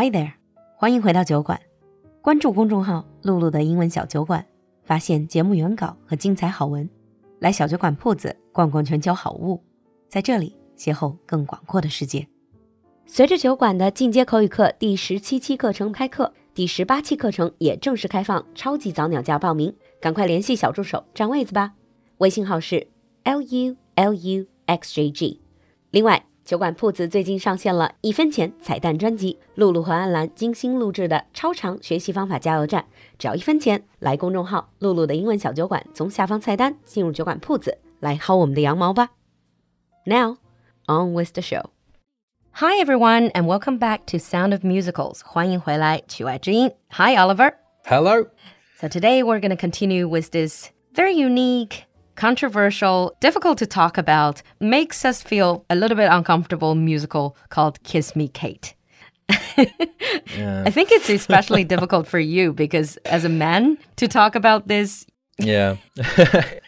Hi there，欢迎回到酒馆。关注公众号“露露的英文小酒馆”，发现节目原稿和精彩好文。来小酒馆铺子逛逛全球好物，在这里邂逅更广阔的世界。随着酒馆的进阶口语课第十七期课程开课，第十八期课程也正式开放超级早鸟价报名，赶快联系小助手占位子吧。微信号是 l u l u x j g。另外，酒馆铺子最近上线了一分钱彩蛋专辑，露露和安澜精心录制的超长学习方法加油站，只要一分钱。来公众号“璐璐的英文小酒馆”，从下方菜单进入酒馆铺子，来薅我们的羊毛吧。Now on with the show. Hi everyone, and welcome back to Sound of Musicals. 欢迎回来，曲外之音。Hi Oliver. Hello. So today we're going to continue with this very unique controversial, difficult to talk about, makes us feel a little bit uncomfortable musical called Kiss Me Kate. I think it's especially difficult for you because as a man to talk about this, Yeah.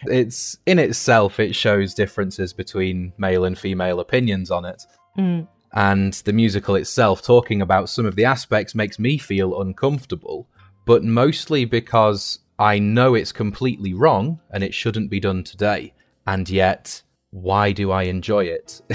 it's in itself, it shows differences between male and female opinions on it. Mm. And the musical itself, talking about some of the aspects, makes me feel uncomfortable, but mostly because I know it's completely wrong and it shouldn't be done today. And yet, why do I enjoy it?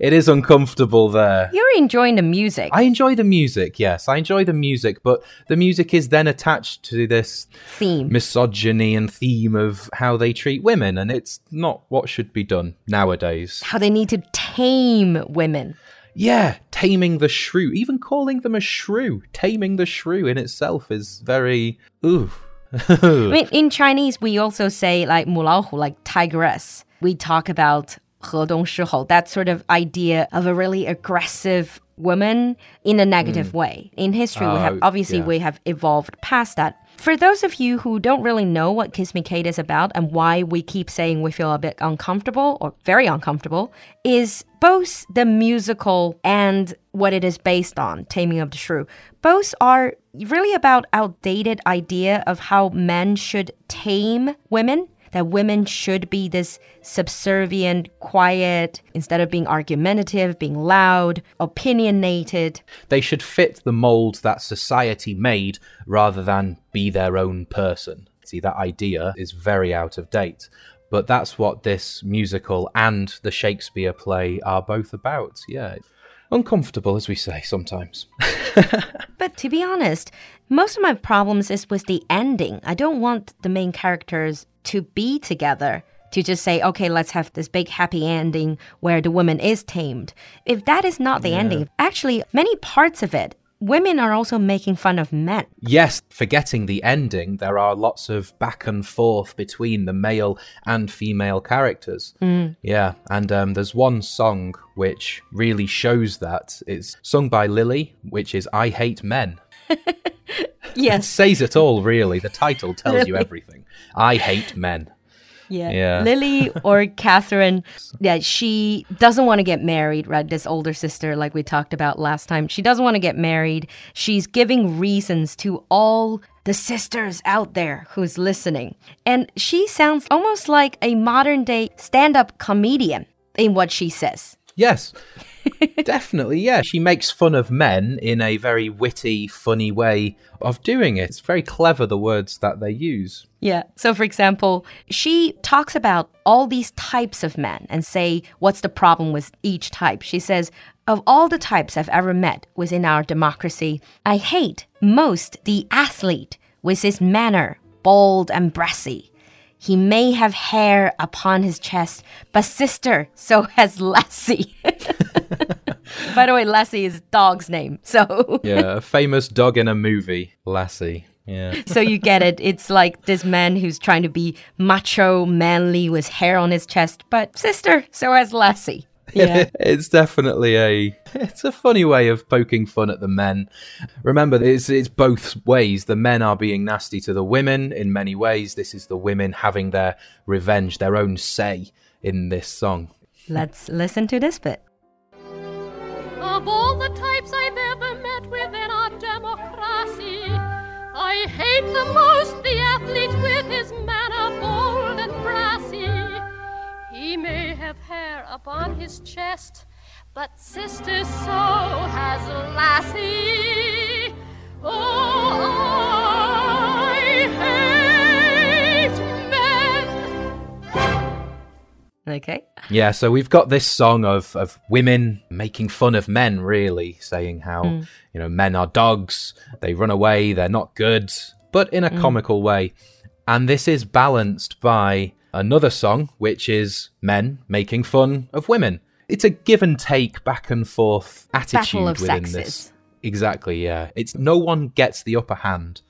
it is uncomfortable there. you're enjoying the music. I enjoy the music, yes, I enjoy the music, but the music is then attached to this theme. misogyny and theme of how they treat women, and it's not what should be done nowadays. How they need to tame women. Yeah, taming the shrew, even calling them a shrew, taming the shrew in itself is very ooh. I mean, in Chinese, we also say like 母老虎, like tigress. We talk about 河东狮吼, that sort of idea of a really aggressive woman in a negative way. In history, we have Oh, obviously yeah. we have evolved past that. for those of you who don't really know what Kiss Me Kate is about and why we keep saying we feel a bit uncomfortable or very uncomfortable, is both the musical and what it is based on, Taming of the Shrew. Both are really about outdated idea of how men should tame women that women should be this subservient, quiet, instead of being argumentative, being loud, opinionated. They should fit the mold that society made rather than be their own person. See, that idea is very out of date. But that's what this musical and the Shakespeare play are both about. Yeah. Uncomfortable, as we say sometimes. But to be honest, most of my problems is with the ending. I don't want the main characters to be together. To just say, okay, let's have this big happy ending where the woman is tamed. If that is not the ending, actually, many parts of it, women are also making fun of men. Yes, forgetting the ending, there are lots of back and forth between the male and female characters. Yeah, and um, there's one song which really shows that. It's sung by Lily, which is I Hate Men. It Yes. says it all, really. The title tells you everything. I hate men. Yeah. Yeah. Lily or Catherine, yeah, she doesn't want to get married, right? This older sister, like we talked about last time, she doesn't want to get married. She's giving reasons to all the sisters out there who's listening. And she sounds almost like a modern day stand up comedian in what she says. Yes, definitely. Yeah, she makes fun of men in a very witty, funny way of doing it. It's very clever, the words that they use. Yeah. So, for example, she talks about all these types of men and say, what's the problem with each type? She says, of all the types I've ever met within our democracy, I hate most the athlete with his manner, bold and brassy. He may have hair upon his chest, but sister, so has Lassie. By the way, Lassie is dog's name. So Yeah, a famous dog in a movie, Lassie. Yeah. so you get it. It's like this man who's trying to be macho, manly with hair on his chest, but sister, so has Lassie. Yeah. it's definitely a it's a funny way of poking fun at the men. Remember, it's it's both ways. The men are being nasty to the women in many ways. This is the women having their revenge, their own say in this song. Let's listen to this bit the types I've ever met within our democracy. I hate the most the athlete with his manner bold and brassy. He may have hair upon his chest, but sister, so has Lassie. Oh, oh. Okay. Yeah, so we've got this song of, of women making fun of men, really, saying how, mm. you know, men are dogs, they run away, they're not good, but in a mm. comical way. And this is balanced by another song, which is men making fun of women. It's a give and take, back and forth attitude within sexes. this. Exactly, yeah. It's no one gets the upper hand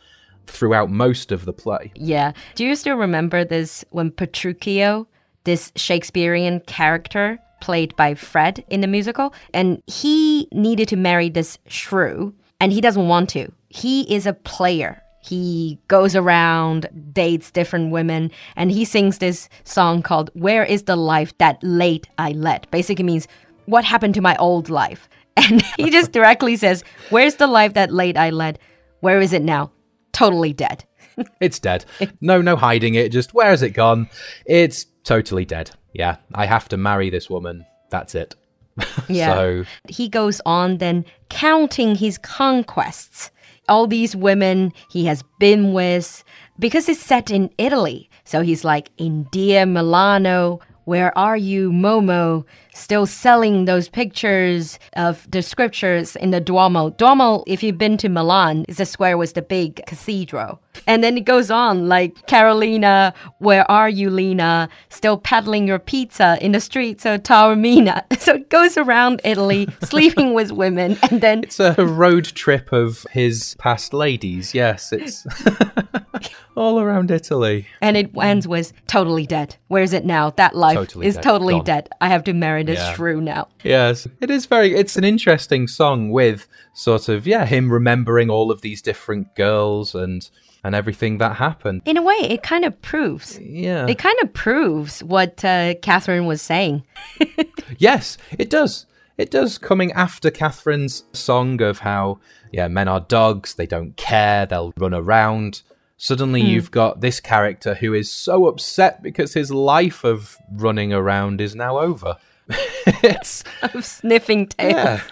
throughout most of the play. Yeah. Do you still remember this when Petruchio, this Shakespearean character, played by Fred in the musical, and he needed to marry this shrew, and he doesn't want to. He is a player. He goes around, dates different women, and he sings this song called Where is the Life That Late I Led? Basically means, What happened to my old life? And he just directly says, Where's the life that late I led? Where is it now? Totally dead. it's dead. No, no hiding it. Just where has it gone? It's totally dead. Yeah, I have to marry this woman. That's it. Yeah. so he goes on then counting his conquests. All these women he has been with because it's set in Italy. So he's like in Dear Milano, where are you, Momo? Still selling those pictures of the scriptures in the Duomo. Duomo, if you've been to Milan, is a square with the big cathedral. And then it goes on like, Carolina, where are you, Lena? Still peddling your pizza in the streets of Taormina. So it goes around Italy, sleeping with women, and then. It's a road trip of his past ladies, yes. It's. all around Italy. And it ends with totally dead. Where is it now? That life totally is dead. totally Gone. dead. I have to marry this yeah. shrew now. Yes. It is very it's an interesting song with sort of yeah, him remembering all of these different girls and and everything that happened. In a way, it kind of proves. Yeah. It kind of proves what uh, Catherine was saying. yes, it does. It does coming after Catherine's song of how, yeah, men are dogs, they don't care, they'll run around. Suddenly, mm. you've got this character who is so upset because his life of running around is now over. it's of sniffing tails.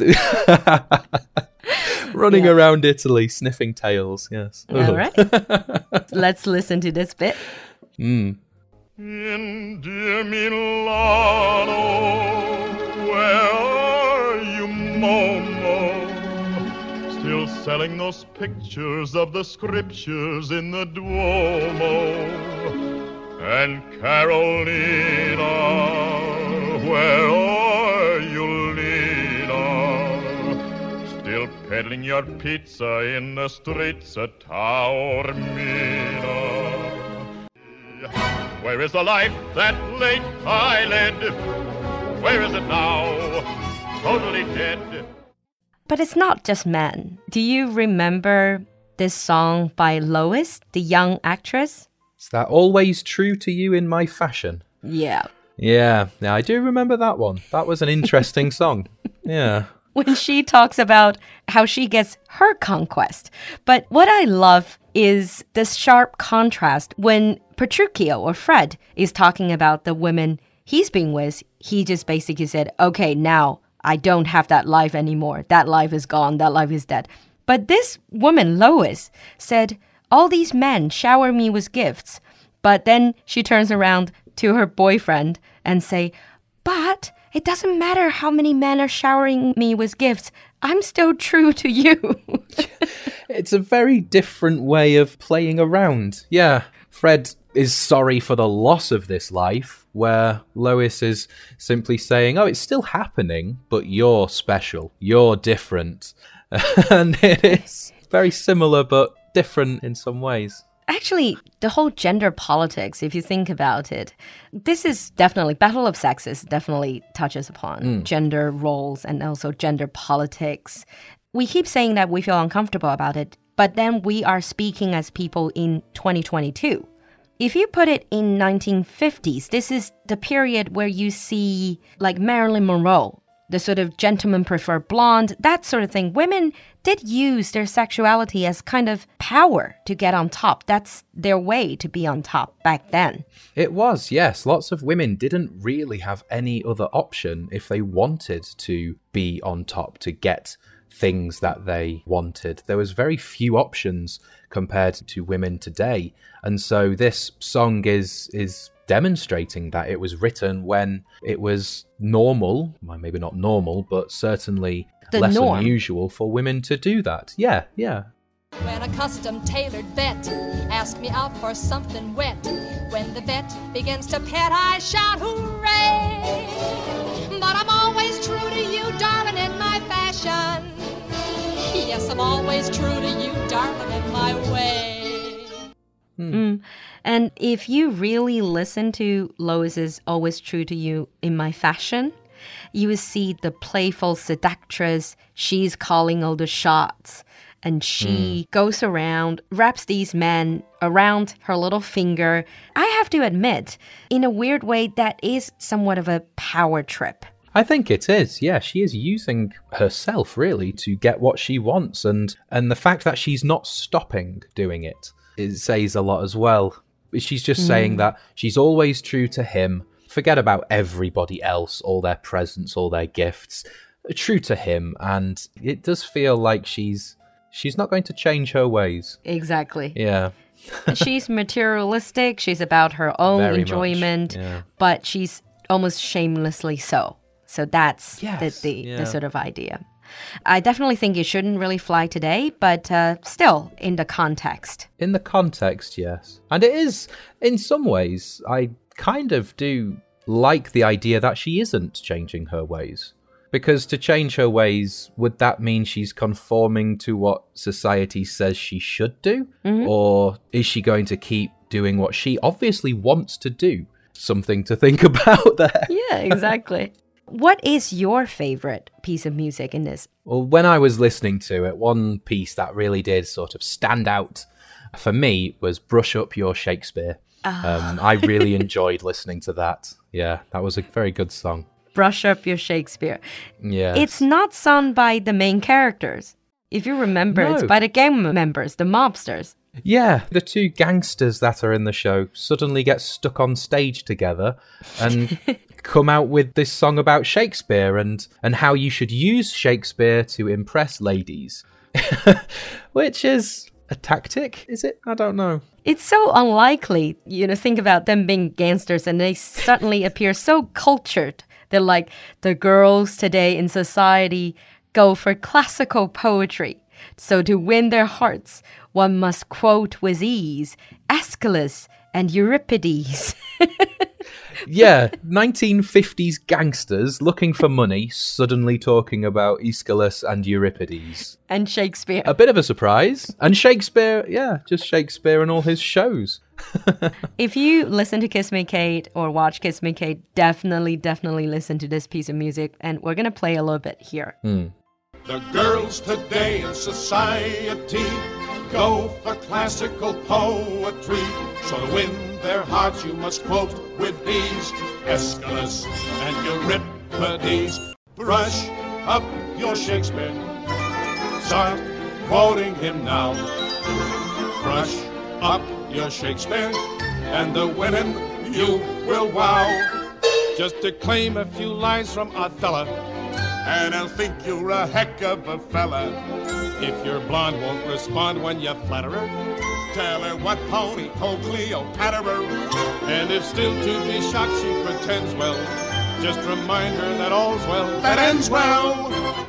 Yeah. running yeah. around Italy, sniffing tails. Yes. All right. Let's listen to this bit. Mm. In dear Milano, selling those pictures of the scriptures in the Duomo. And Carolina, where are you, Lena? Still peddling your pizza in the streets of Taormina. Where is the life that late I led? Where is it now? Totally dead. But it's not just men. Do you remember this song by Lois, the young actress? Is that always true to you in my fashion? Yeah. Yeah, yeah, I do remember that one. That was an interesting song. Yeah. When she talks about how she gets her conquest. But what I love is the sharp contrast when Petruchio or Fred is talking about the women he's been with. He just basically said, okay, now I don't have that life anymore. That life is gone. That life is dead. But this woman, Lois, said, All these men shower me with gifts. But then she turns around to her boyfriend and say, But it doesn't matter how many men are showering me with gifts. I'm still true to you. it's a very different way of playing around. Yeah. Fred is sorry for the loss of this life, where Lois is simply saying, Oh, it's still happening, but you're special. You're different. and it is very similar, but different in some ways. Actually, the whole gender politics, if you think about it, this is definitely Battle of Sexes definitely touches upon mm. gender roles and also gender politics. We keep saying that we feel uncomfortable about it, but then we are speaking as people in 2022. If you put it in 1950s, this is the period where you see like Marilyn Monroe, the sort of gentlemen prefer blonde, that sort of thing. Women did use their sexuality as kind of power to get on top. That's their way to be on top back then. It was, yes. Lots of women didn't really have any other option if they wanted to be on top, to get things that they wanted. There was very few options compared to women today. And so this song is is demonstrating that it was written when it was normal, well, maybe not normal, but certainly the less norm. unusual for women to do that. Yeah, yeah. When a custom tailored vet asks me out for something wet, when the vet begins to pet, I shout hooray! But I'm always true to you, darling, in my fashion. Yes, I'm always true to you, darling, in my way. Hmm. Mm. And if you really listen to Lois's Always True to You in My Fashion, you will see the playful seductress. She's calling all the shots and she mm. goes around, wraps these men around her little finger. I have to admit, in a weird way, that is somewhat of a power trip. I think it is. Yeah, she is using herself really to get what she wants, and and the fact that she's not stopping doing it, it says a lot as well. She's just mm. saying that she's always true to him. Forget about everybody else, all their presents, all their gifts. True to him, and it does feel like she's she's not going to change her ways. Exactly. Yeah. she's materialistic. She's about her own Very enjoyment, yeah. but she's almost shamelessly so. So that's yes, the, the, yeah. the, sort of idea. I definitely think you shouldn't really fly today, but uh, still, in the context. In the context, yes. And it is, in some ways, I kind of do like the idea that she isn't changing her ways. Because to change her ways, would that mean she's conforming to what society says she should do? Mm-hmm. Or is she going to keep doing what she obviously wants to do? Something to think about there. Yeah, exactly. What is your favorite piece of music in this? Well, when I was listening to it, one piece that really did sort of stand out for me was Brush Up Your Shakespeare. Oh. Um, I really enjoyed listening to that. Yeah, that was a very good song brush up your Shakespeare. Yeah. It's not sung by the main characters. If you remember, no. it's by the gang members, the mobsters. Yeah, the two gangsters that are in the show suddenly get stuck on stage together and come out with this song about Shakespeare and, and how you should use Shakespeare to impress ladies. Which is a tactic, is it? I don't know. It's so unlikely, you know, think about them being gangsters and they suddenly appear so cultured they're like the girls today in society go for classical poetry. So to win their hearts, one must quote with ease Aeschylus and Euripides. yeah, 1950s gangsters looking for money, suddenly talking about Aeschylus and Euripides. And Shakespeare. A bit of a surprise. And Shakespeare, yeah, just Shakespeare and all his shows. if you listen to Kiss Me Kate or watch Kiss Me Kate, definitely, definitely listen to this piece of music. And we're going to play a little bit here. Mm. The girls today in society go for classical poetry. So to win their hearts, you must quote with ease Aeschylus and Euripides. Brush up your Shakespeare. Start quoting him now. Brush up your Shakespeare, and the women you will wow. Just to claim a few lines from Othello, and I'll think you're a heck of a fella. If your blonde won't respond when you flatter her, tell her what Tony told Cleopatra. And if still to be shocked she pretends well, just remind her that all's well that ends well.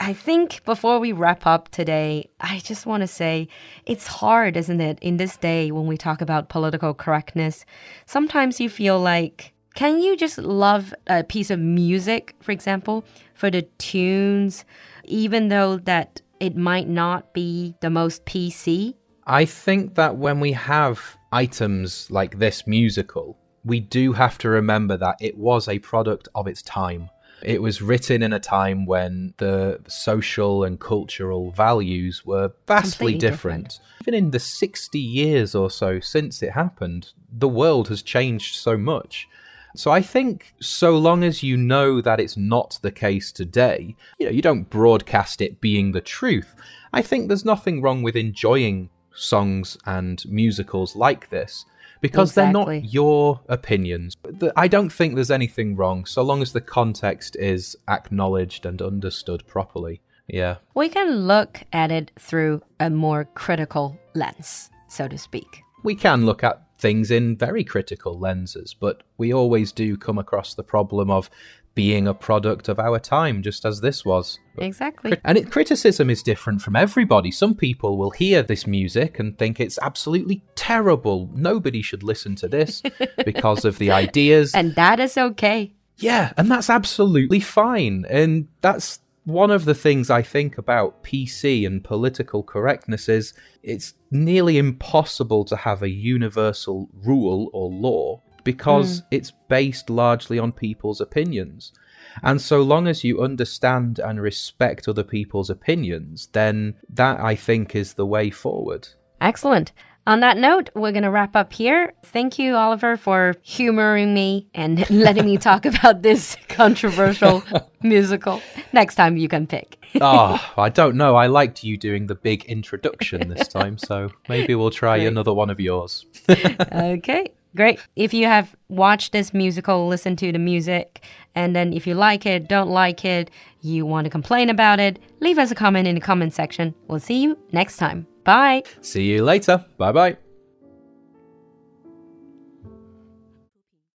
I think before we wrap up today, I just want to say it's hard, isn't it, in this day when we talk about political correctness? Sometimes you feel like, can you just love a piece of music, for example, for the tunes, even though that it might not be the most PC? I think that when we have items like this musical, we do have to remember that it was a product of its time. It was written in a time when the social and cultural values were vastly different. different. Even in the 60 years or so since it happened, the world has changed so much. So I think so long as you know that it's not the case today, you know, you don't broadcast it being the truth. I think there's nothing wrong with enjoying songs and musicals like this because exactly. they're not your opinions. I don't think there's anything wrong so long as the context is acknowledged and understood properly. Yeah. We can look at it through a more critical lens, so to speak. We can look at things in very critical lenses, but we always do come across the problem of being a product of our time, just as this was. Exactly. And it, criticism is different from everybody. Some people will hear this music and think it's absolutely terrible. Nobody should listen to this because of the ideas. And that is okay. Yeah, and that's absolutely fine. And that's one of the things I think about PC and political correctness is it's nearly impossible to have a universal rule or law because mm. it's based largely on people's opinions. And so long as you understand and respect other people's opinions, then that I think is the way forward. Excellent. On that note, we're going to wrap up here. Thank you, Oliver, for humoring me and letting me talk about this controversial musical. Next time you can pick. oh, I don't know. I liked you doing the big introduction this time, so maybe we'll try Great. another one of yours. okay. Great. If you have watched this musical, listen to the music, and then if you like it, don't like it, you want to complain about it, leave us a comment in the comment section. We'll see you next time. Bye. See you later. Bye bye.